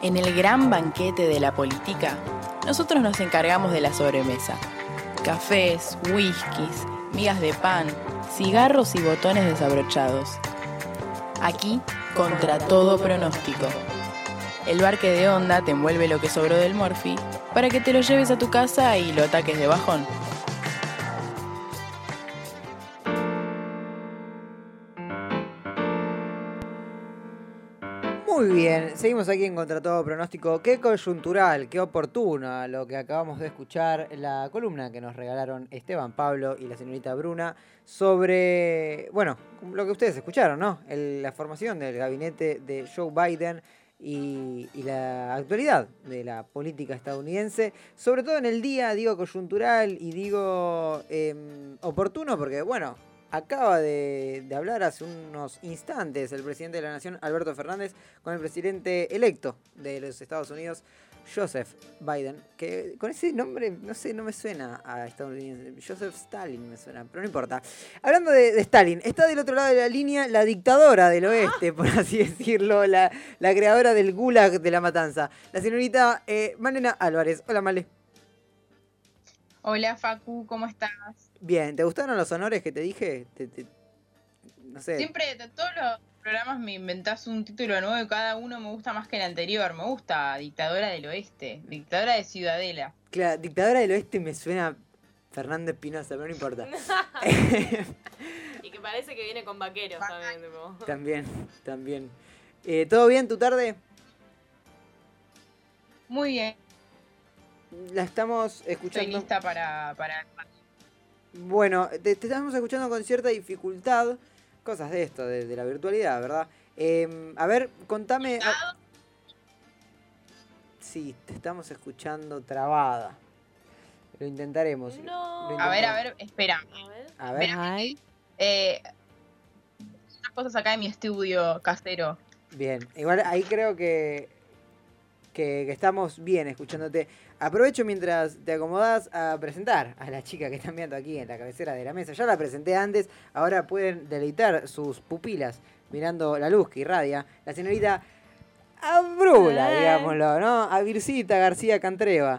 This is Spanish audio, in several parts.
En el gran banquete de la política, nosotros nos encargamos de la sobremesa. Cafés, whiskies, migas de pan, cigarros y botones desabrochados. Aquí, contra todo pronóstico. El barque de onda te envuelve lo que sobró del Morphy para que te lo lleves a tu casa y lo ataques de bajón. Bien, seguimos aquí en Contra Todo Pronóstico. Qué coyuntural, qué oportuna lo que acabamos de escuchar, la columna que nos regalaron Esteban Pablo y la señorita Bruna sobre, bueno, lo que ustedes escucharon, ¿no? El- la formación del gabinete de Joe Biden y, la actualidad de la política estadounidense, sobre todo en el día, digo coyuntural y digo em, oportuno, porque bueno, acaba de, de hablar hace unos instantes el presidente de la Nación, Alberto Fernández, con el presidente electo de los Estados Unidos, Joseph Biden, que con ese nombre, no sé, no me suena a estadounidense. Joseph Stalin me suena, pero no importa. Hablando de, de Stalin, está del otro lado de la línea la dictadora del oeste, por así decirlo, la, la creadora del gulag de la matanza, la señorita eh, Malena Álvarez. Hola, Male. Hola Facu, ¿cómo estás? Bien, ¿te gustaron los honores que te dije? Te- te- no sé. Siempre, de todos los programas me inventás un título nuevo y cada uno me gusta más que el anterior. Me gusta Dictadora del Oeste, Dictadora de Ciudadela. Claro, dictadora del oeste me suena Fernando Espinosa, pero no importa. Y que parece que viene con vaqueros también. tipo. también, también. Eh, ¿Todo bien tu tarde? Muy bien, La estamos estoy escuchando. lista para, para... Bueno, te, te estamos escuchando con cierta dificultad. Cosas de esto, de, de la virtualidad, ¿verdad? Eh, a ver, contame. a- Sí, te estamos escuchando trabada. Lo intentaremos. No. Lo A ver, a ver, espera. A ver. A ver. Ay, Eh, unas cosas acá en mi estudio casero. Bien, igual ahí creo que, que, que estamos bien escuchándote. Aprovecho mientras te acomodas a presentar a la chica que están viendo aquí en la cabecera de la mesa. Ya la presenté antes, ahora pueden deleitar sus pupilas mirando la luz que irradia. La señorita Abrula, Eh. digámoslo, ¿no? A Vircita García Cantreva.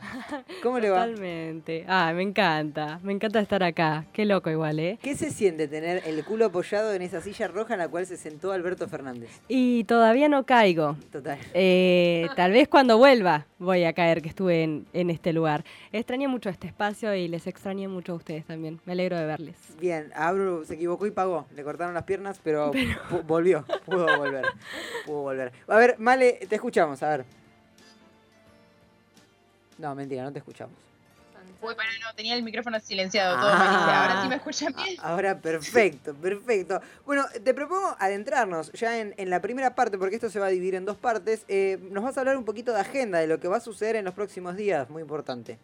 ¿Cómo le va? totalmente. Ah, me encanta. Me encanta estar acá. Qué loco igual, ¿eh? ¿Qué se siente tener el culo apoyado en esa silla roja en la cual se sentó Alberto Fernández? Y todavía no caigo. Total. Eh, tal vez cuando vuelva voy a caer que estuve en, en este lugar. Extrañé mucho este espacio y les extrañé mucho a ustedes también. Me alegro de verles. Bien, Abru se equivocó y pagó. Le cortaron las piernas, pero, pu- volvió. Pudo volver. Pudo volver. A ver, Male, te escuchamos, a ver. No, mentira, no te escuchamos. Uy, para, no, tenía el micrófono silenciado, todo Ah. Ahora sí me escuchan bien. Ahora, perfecto, perfecto. Bueno, te propongo adentrarnos ya en, en la primera parte, porque esto se va a dividir en dos partes. Eh, nos vas a hablar un poquito de agenda, de lo que va a suceder en los próximos días, muy importante.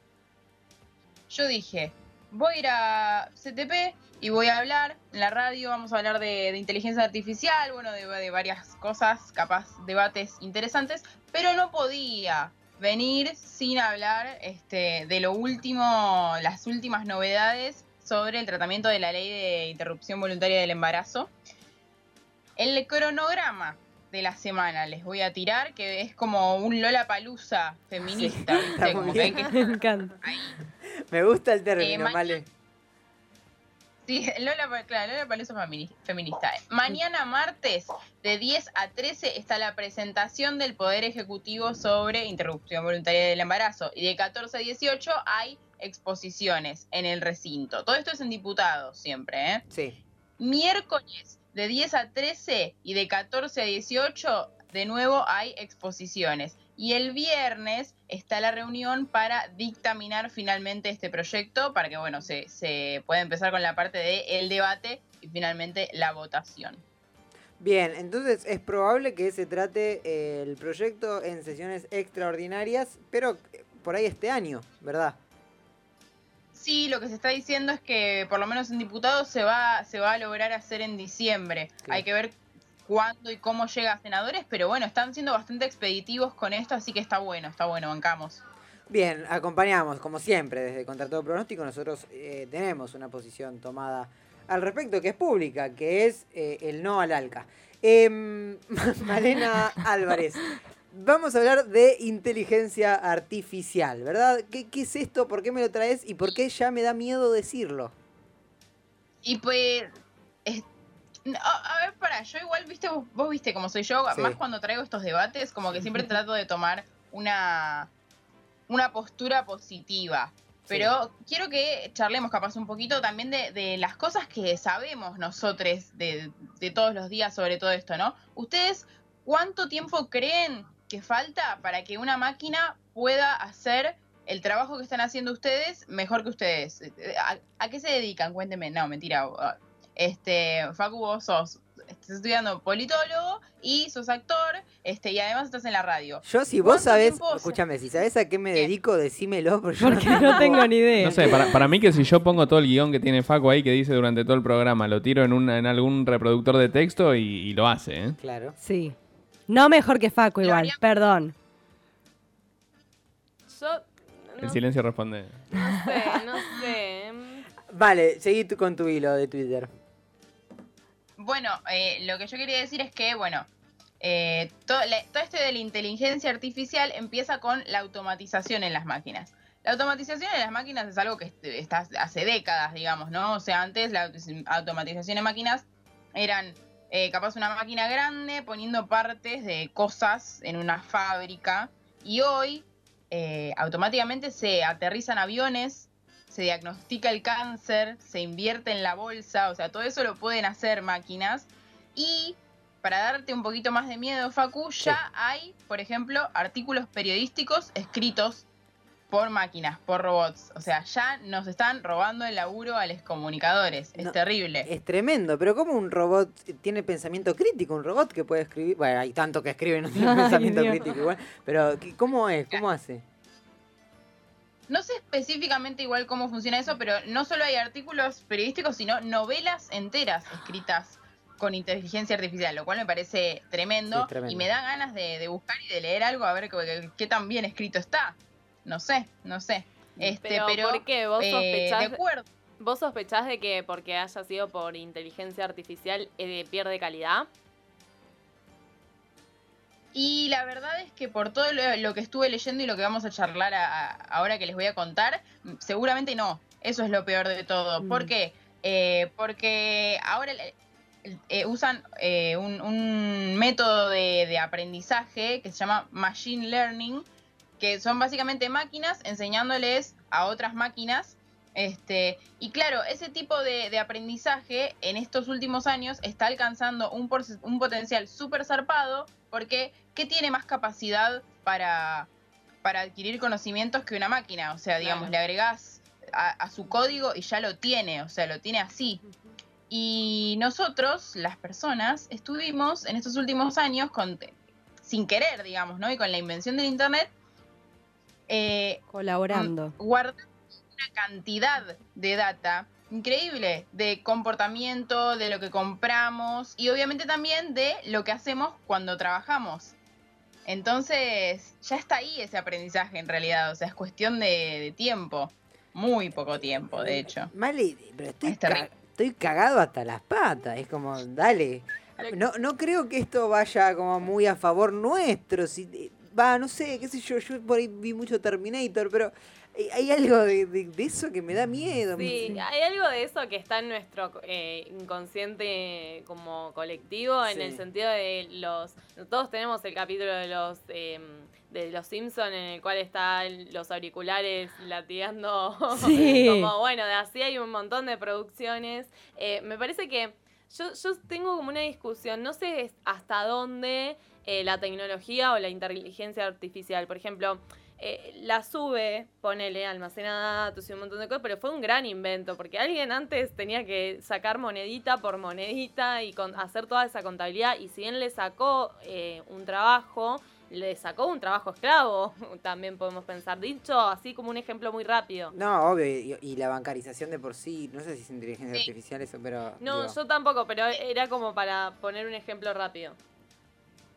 Yo dije, voy a ir a CTP y voy a hablar en la radio, vamos a hablar de, inteligencia artificial, bueno, de, de varias cosas, capaz debates interesantes, pero no podía venir sin hablar este, de lo último, las últimas novedades sobre el tratamiento de la ley de interrupción voluntaria del embarazo. El cronograma de la semana les voy a tirar, que es como un Lola Palusa feminista, Sí, ¿viste? está muy Como que bien. hay que Me encanta. Me gusta el término, mañana- Male. Sí, Lola, claro, Lola Palusa femini- feminista. Mañana martes de 10 a 13 está la presentación del Poder Ejecutivo sobre interrupción voluntaria del embarazo y de 14 a 18 hay exposiciones en el recinto. Todo esto es en diputados siempre, ¿eh? Sí. Miércoles de 10 a 13 y de 14 a 18 de nuevo hay exposiciones. Y el viernes está la reunión para dictaminar finalmente este proyecto, para que bueno, se, se pueda empezar con la parte del el debate y finalmente la votación. Bien, entonces es probable que se trate eh, el proyecto en sesiones extraordinarias, pero eh, por ahí este año, ¿verdad? Sí, lo que se está diciendo es que por lo menos en diputados se va, se va a lograr hacer en diciembre. Hay que ver cuándo y cómo llega a senadores, pero bueno, están siendo bastante expeditivos con esto, así que está bueno, está bueno, bancamos. Bien, acompañamos, como siempre, desde Contra Todo Pronóstico, nosotros eh, tenemos una posición tomada al respecto, que es pública, que es eh, el no al ALCA. Em, Malena Álvarez, Vamos a hablar de inteligencia artificial, ¿verdad? ¿Qué, ¿Qué es esto? ¿Por qué me lo traes? ¿Y por qué ya me da miedo decirlo? Y pues. es- no, a ver, para, yo igual, viste, vos, vos viste cómo soy yo, Sí. más cuando traigo estos debates, como que siempre trato de tomar una, una postura positiva. Pero quiero que charlemos capaz un poquito también de, de las cosas que sabemos nosotros de, de todos los días sobre todo esto, ¿no? ¿Ustedes cuánto tiempo creen que falta para que una máquina pueda hacer el trabajo que están haciendo ustedes mejor que ustedes? ¿A, a qué se dedican? Cuéntenme. No, mentira. Este, Facu, vos sos, estás estudiando politólogo y sos actor, este, y además estás en la radio. Yo, si vos ¿Cuánto sabés, tiempo escúchame, si sabés a qué me ¿Qué? dedico, decímelo, porque yo Porque no tengo ni idea. No sé, para, para mí que si yo pongo todo el guion que tiene Facu ahí que dice durante todo el programa, lo tiro en, una, en algún reproductor de texto y, y lo hace, ¿eh? Claro. Sí. No mejor que Facu igual, haría- perdón. Yo El silencio responde. no sé, no sé. Vale, seguí tú con tu hilo de Twitter. Bueno, eh, lo que yo quería decir es que, bueno, eh, todo, la- todo esto de la inteligencia artificial empieza con la automatización en las máquinas. La automatización en las máquinas es algo que est- está hace décadas, digamos, ¿no? O sea, antes la automatización en máquinas eran eh, capaz una máquina grande poniendo partes de cosas en una fábrica y hoy eh, automáticamente se aterrizan aviones, se diagnostica el cáncer, se invierte en la bolsa, o sea, todo eso lo pueden hacer máquinas. Y para darte un poquito más de miedo, Facu, ya hay, por ejemplo, artículos periodísticos escritos por máquinas, por robots. O sea, ya nos están robando el laburo a los comunicadores. Es No, terrible. Es tremendo, pero ¿cómo un robot tiene pensamiento crítico? Un robot que puede escribir. Bueno, hay tanto que escribe, no tiene pensamiento Dios. crítico igual. Pero, ¿qué- ¿cómo es? ¿Cómo hace? No sé específicamente igual cómo funciona eso, pero no solo hay artículos periodísticos, sino novelas enteras escritas con inteligencia artificial, lo cual me parece tremendo, Sí, tremendo. y me da ganas de, de buscar y de leer algo a ver qué, qué- qué tan bien escrito está. No sé, no sé. Este, Pero, pero, ¿por qué? ¿Vos eh, sospechás de de- acuerdo. ¿Vos sospechás de que porque haya sido por inteligencia artificial eh, pierde calidad? Y la verdad es que por todo lo, lo que estuve leyendo y lo que vamos a charlar a- a- ahora que les voy a contar, mm, seguramente no. Eso es lo peor de todo. Mm. ¿Por qué? Eh, porque ahora eh, usan eh, un, un método de, de aprendizaje que se llama Machine Learning, que son básicamente máquinas enseñándoles a otras máquinas. Este, y claro, ese tipo de, de aprendizaje en estos últimos años está alcanzando un, porce- un potencial súper zarpado porque ¿qué tiene más capacidad para, para adquirir conocimientos que una máquina? O sea, digamos, Claro. le agregás a, a su código y ya lo tiene, o sea, lo tiene así. Y nosotros, las personas, estuvimos en estos últimos años con, sin querer, digamos, ¿no? Y con la invención del Internet, eh, Colaborando. guardando una cantidad de data increíble de comportamiento, de lo que compramos y obviamente también de lo que hacemos cuando trabajamos. Entonces, ya está ahí ese aprendizaje en realidad, o sea, es cuestión de, de tiempo, muy poco tiempo, de hecho. Male, pero estoy, ca- estoy cagado hasta las patas. Es como, dale. No, no creo que esto vaya como muy a favor nuestro. Si, va, no sé, qué sé yo. Yo por ahí vi mucho Terminator, pero hay, hay algo de, de- de eso que me da miedo. Sí, hay algo de eso que está en nuestro eh, inconsciente como colectivo, en Sí. el sentido de los... Todos tenemos el capítulo de los... eh, de los Simpson en el cual están los auriculares latigando Sí. como bueno de así hay un montón de producciones Eh, me parece que yo, yo tengo como una discusión no sé hasta dónde eh, la tecnología o la inteligencia artificial por ejemplo eh, la sube, ponele, almacena datos y un montón de cosas, pero fue un gran invento, porque alguien antes tenía que sacar monedita por monedita y con- hacer toda esa contabilidad, y si bien le sacó eh, un trabajo, le sacó un trabajo esclavo, también podemos pensar, dicho así como un ejemplo muy rápido. No, obvio. Y, y la bancarización de por sí. No sé si es inteligencia Sí. artificial eso, pero. No, digo, yo tampoco, pero era como para poner un ejemplo rápido.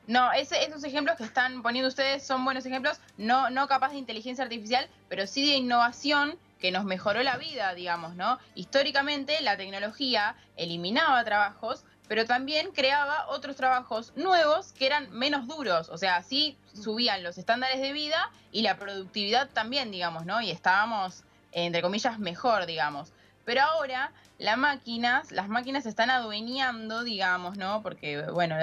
No, esos ejemplos que están poniendo ustedes son buenos ejemplos, no, no capaz de inteligencia artificial, pero sí de innovación que nos mejoró la vida, digamos, ¿no? Históricamente la tecnología eliminaba trabajos, pero también creaba otros trabajos nuevos que eran menos duros, o sea, así subían los estándares de vida y la productividad también, digamos, ¿no? Y estábamos, entre comillas, mejor, digamos. Pero ahora las máquinas, las máquinas se están adueñando, digamos, ¿no? Porque, bueno,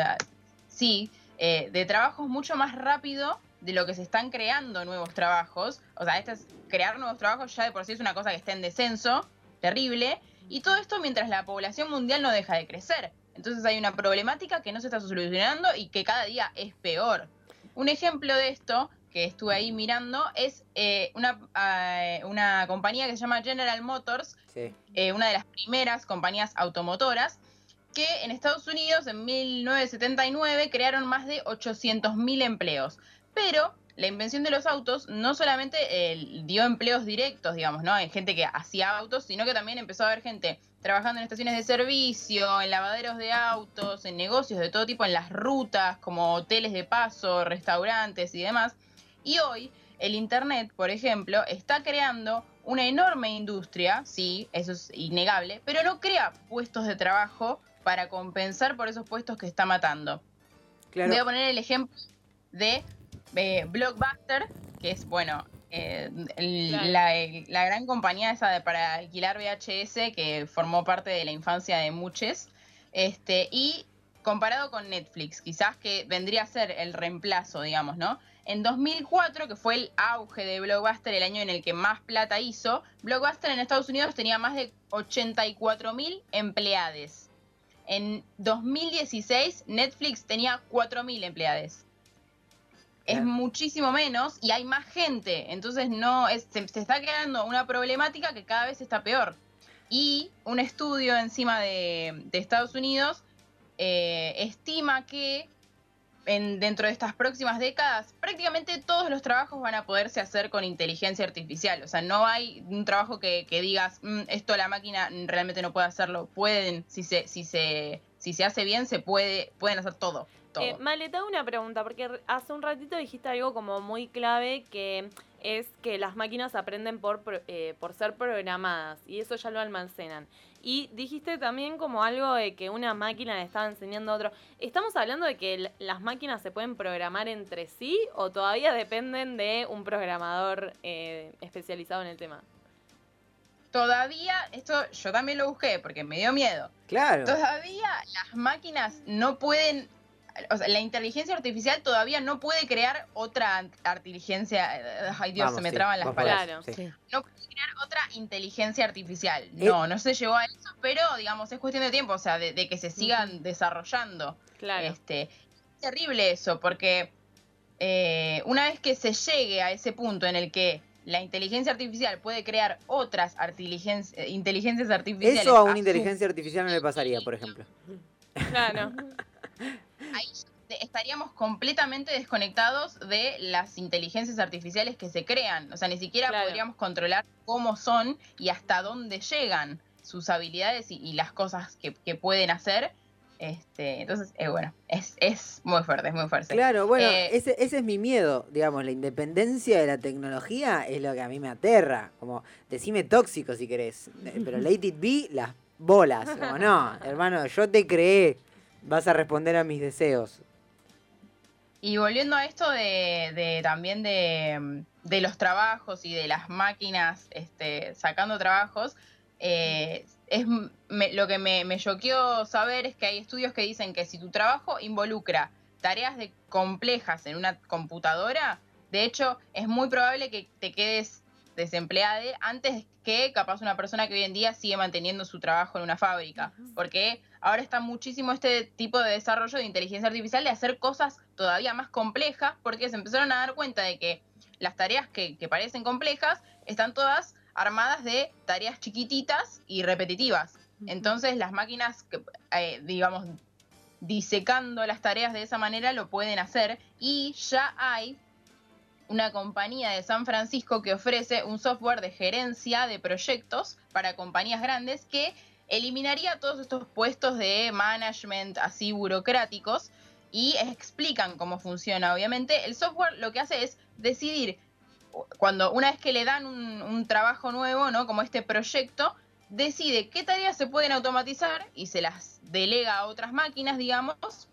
sí, eh, de trabajos mucho más rápido de lo que se están creando nuevos trabajos. O sea, este es, crear nuevos trabajos ya de por sí es una cosa que está en descenso, terrible. Y todo esto mientras la población mundial no deja de crecer. Entonces hay una problemática que no se está solucionando y que cada día es peor. Un ejemplo de esto que estuve ahí mirando es eh, una, eh, una compañía que se llama General Motors, eh, una de las primeras compañías automotoras, que en Estados Unidos en 1979 crearon más de 800.000 empleos. Pero la invención de los autos no solamente dio empleos directos, digamos, ¿no? Hay gente que hacía autos, sino que también empezó a haber gente trabajando en estaciones de servicio, en lavaderos de autos, en negocios de todo tipo, en las rutas, como hoteles de paso, restaurantes y demás. Y hoy el Internet, por ejemplo, está creando una enorme industria, sí, eso es innegable, pero no crea puestos de trabajo para compensar por esos puestos que está matando. Voy a poner el ejemplo de eh, Blockbuster, que es, bueno, eh, la, gran compañía esa de, para alquilar VHS que formó parte de la infancia de muchos. Este, y comparado con Netflix, quizás que vendría a ser el reemplazo, digamos, ¿no? En 2004, que fue el auge de Blockbuster, el año en el que más plata hizo, Blockbuster en Estados Unidos tenía más de 84 mil empleados. En 2016, Netflix tenía 4 mil empleados es muchísimo menos y hay más gente. Entonces no es, se, está creando una problemática que cada vez está peor. Y un estudio encima de, Estados Unidos eh, estima que en, dentro de estas próximas décadas prácticamente todos los trabajos van a poderse hacer con inteligencia artificial. O sea, no hay un trabajo que, digas, mm, esto la máquina realmente no puede hacerlo. Pueden, si se, si se, si se hace bien, se puede, pueden hacer todo. Eh, Male, te hago una pregunta, porque hace un ratito dijiste algo como muy clave que es que las máquinas aprenden por, eh, por ser programadas y eso ya lo almacenan. Y dijiste también como algo de que una máquina le estaba enseñando a otro. ¿Estamos hablando de que las máquinas se pueden programar entre sí o todavía dependen de un programador eh, especializado en el tema? Todavía, esto yo también lo busqué porque me dio miedo. Claro. Todavía las máquinas no pueden o sea, la inteligencia artificial todavía no puede crear otra inteligencia. Eh, ay Dios, se me traban las palabras. No puede crear otra inteligencia artificial. Eh, no, no se llegó a eso, pero digamos, es cuestión de tiempo, o sea, de, que se sigan desarrollando. Claro. Este, es terrible eso, porque eh, una vez que se llegue a ese punto en el que la inteligencia artificial puede crear otras inteligencias artificiales. Eso a una inteligencia artificial no le pasaría, por ejemplo. Claro. ahí estaríamos completamente desconectados de las inteligencias artificiales que se crean. O sea, ni siquiera podríamos controlar cómo son y hasta dónde llegan sus habilidades y, las cosas que, pueden hacer. Este, entonces, eh, bueno, es, es, muy fuerte, es muy fuerte. Claro, bueno, eh, ese, ese es mi miedo, digamos, la independencia de la tecnología es lo que a mí me aterra. Como, decime tóxico si querés, eh, pero it be las bolas. Como, no, hermano, yo te creé vas a responder a mis deseos. Y volviendo a esto de, también de, los trabajos y de las máquinas este, sacando trabajos, eh, es lo que me, choqueó saber es que hay estudios que dicen que si tu trabajo involucra tareas de complejas en una computadora, de hecho es muy probable que te quedes desempleada antes que capaz una persona que hoy en día sigue manteniendo su trabajo en una fábrica. Porque ahora está muchísimo este tipo de desarrollo de inteligencia artificial de hacer cosas todavía más complejas porque se empezaron a dar cuenta de que las tareas que, parecen complejas están todas armadas de tareas chiquititas y repetitivas. Entonces las máquinas, eh, digamos, disecando las tareas de esa manera lo pueden hacer y ya hay una compañía de San Francisco que ofrece un software de gerencia de proyectos para compañías grandes que eliminaría todos estos puestos de management así burocráticos y explican cómo funciona. Obviamente, el software lo que hace es decidir, cuando una vez que le dan un, trabajo nuevo, ¿no? Como este proyecto, decide qué tareas se pueden automatizar y se las delega a otras máquinas, digamos,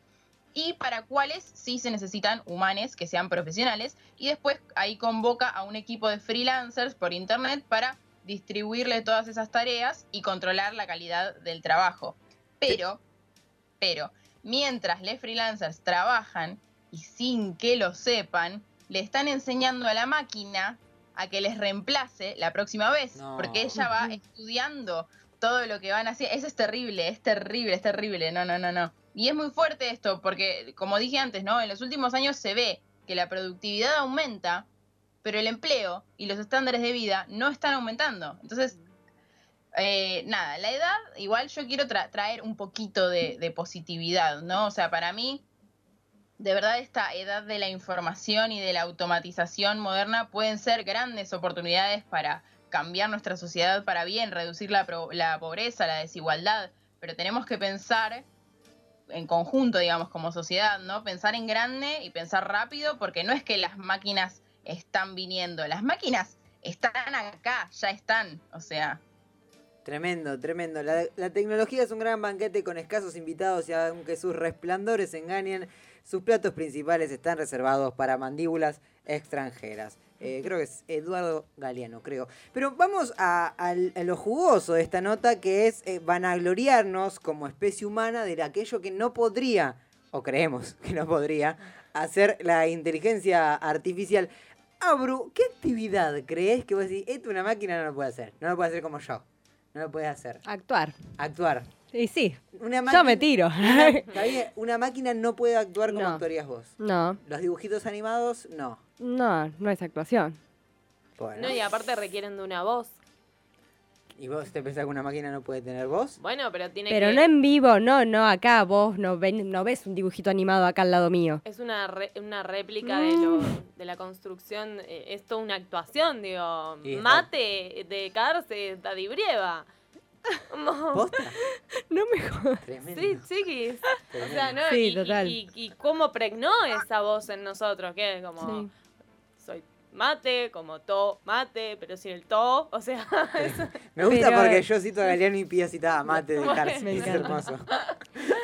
y para cuáles sí se necesitan humanos que sean profesionales, y después ahí convoca a un equipo de freelancers por internet para distribuirle todas esas tareas y controlar la calidad del trabajo. Pero, pero, mientras los freelancers trabajan y sin que lo sepan, le están enseñando a la máquina a que les reemplace la próxima vez, No. porque ella va estudiando todo lo que van hacer. Eso es terrible, es terrible, es terrible. No, no, no, no. Y es muy fuerte esto, porque como dije antes, ¿no? En los últimos años se ve que la productividad aumenta, pero el empleo y los estándares de vida no están aumentando. Entonces, eh, nada, la edad, igual yo quiero tra- traer un poquito de, de positividad, ¿no? O sea, para mí, de verdad, esta edad de la información y de la automatización moderna pueden ser grandes oportunidades para cambiar nuestra sociedad para bien, reducir la, la pobreza, la desigualdad, pero tenemos que pensar en conjunto, digamos, como sociedad, ¿no? Pensar en grande y pensar rápido, porque no es que las máquinas están viniendo, las máquinas están acá, ya están, o sea, Tremendo, tremendo. La, la tecnología es un gran banquete con escasos invitados y aunque sus resplandores engañen, sus platos principales están reservados para mandíbulas extranjeras. Eh, creo que es Eduardo Galeano, creo. Pero vamos a, lo jugoso de esta nota, que es eh, vanagloriarnos como especie humana de aquello que no podría, o creemos que no podría, hacer la inteligencia artificial. Abru, ¿qué actividad crees que vos decís, esto una máquina no lo puede hacer? No lo puede hacer como yo. No lo puede hacer. Actuar. Actuar. Y sí, Una yo máquina, me tiro. Una máquina no puede actuar como No. actuarías vos. no, Los dibujitos animados, no. no, no es actuación. Bueno. No, y aparte requieren de una voz. ¿Y vos te pensás que una máquina no puede tener voz? Bueno, pero tiene Pero que... no en vivo, no, no acá. Vos no, ven- no ves un dibujito animado acá al lado mío. Es una, re- una réplica de, lo, de la construcción, eh, es toda una actuación, digo, mate de Carce, Daddy Brieva. Mo- ¿Posta? No me jodas. Tremendo. Sí, chiquis. O sea, ¿no? Sí, y, y- total. Y, y cómo pregnó esa voz en nosotros, que es como, Sí. Mate, como to, mate, pero sin el to, o sea, Me gusta Pero- porque yo cito a Galeano y Pía citaba mate de. Me Es hermoso.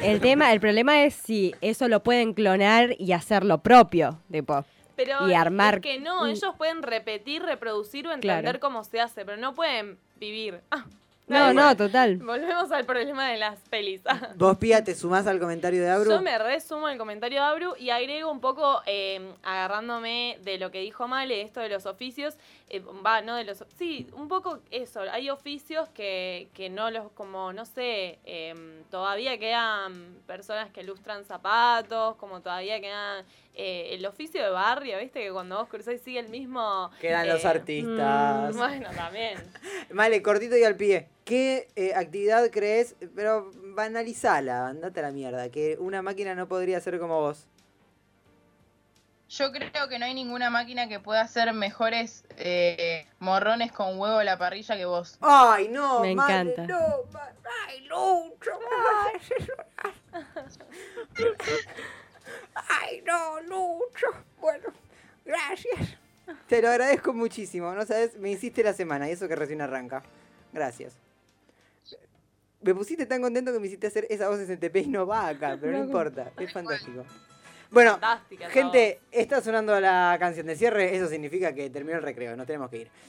El tema, el problema es si eso lo pueden clonar y hacer lo propio. Tipo, pero Y armar- es que no, ellos pueden repetir, reproducir o entender Claro. cómo se hace, pero no pueden vivir. Ah, no, no, total. Volvemos al problema de las pelis. Vos, Pía, te sumás al comentario de Abru. Yo me resumo el comentario de Abru y agrego un poco, eh, agarrándome de lo que dijo Male, esto de los oficios, eh, va, no de los... Sí, un poco eso, hay oficios que, que no los, como, no sé, eh, todavía quedan personas que lustran zapatos, como todavía quedan eh, el oficio de barrio, viste, que cuando vos cruzás sigue el mismo... Quedan los eh, artistas. Bueno, también. Vale, cortito y al pie. ¿Qué eh, actividad crees? Pero banalizala, andate a la mierda. Que una máquina no podría ser como vos. Yo creo que no hay ninguna máquina que pueda hacer mejores eh, morrones con huevo a la parrilla que vos. Ay, no, Me Male, encanta. no, ma- ay, Lucho, ay, ay, no, Lucho. Bueno, gracias. Te lo agradezco muchísimo. No sabes, me hiciste la semana y eso que recién arranca. Gracias. Me pusiste tan contento que me hiciste hacer esa voz STP y no va acá, pero no importa, es fantástico. Bueno, Fantástica Gente, está sonando la canción de cierre, eso significa que terminó el recreo, nos tenemos que ir.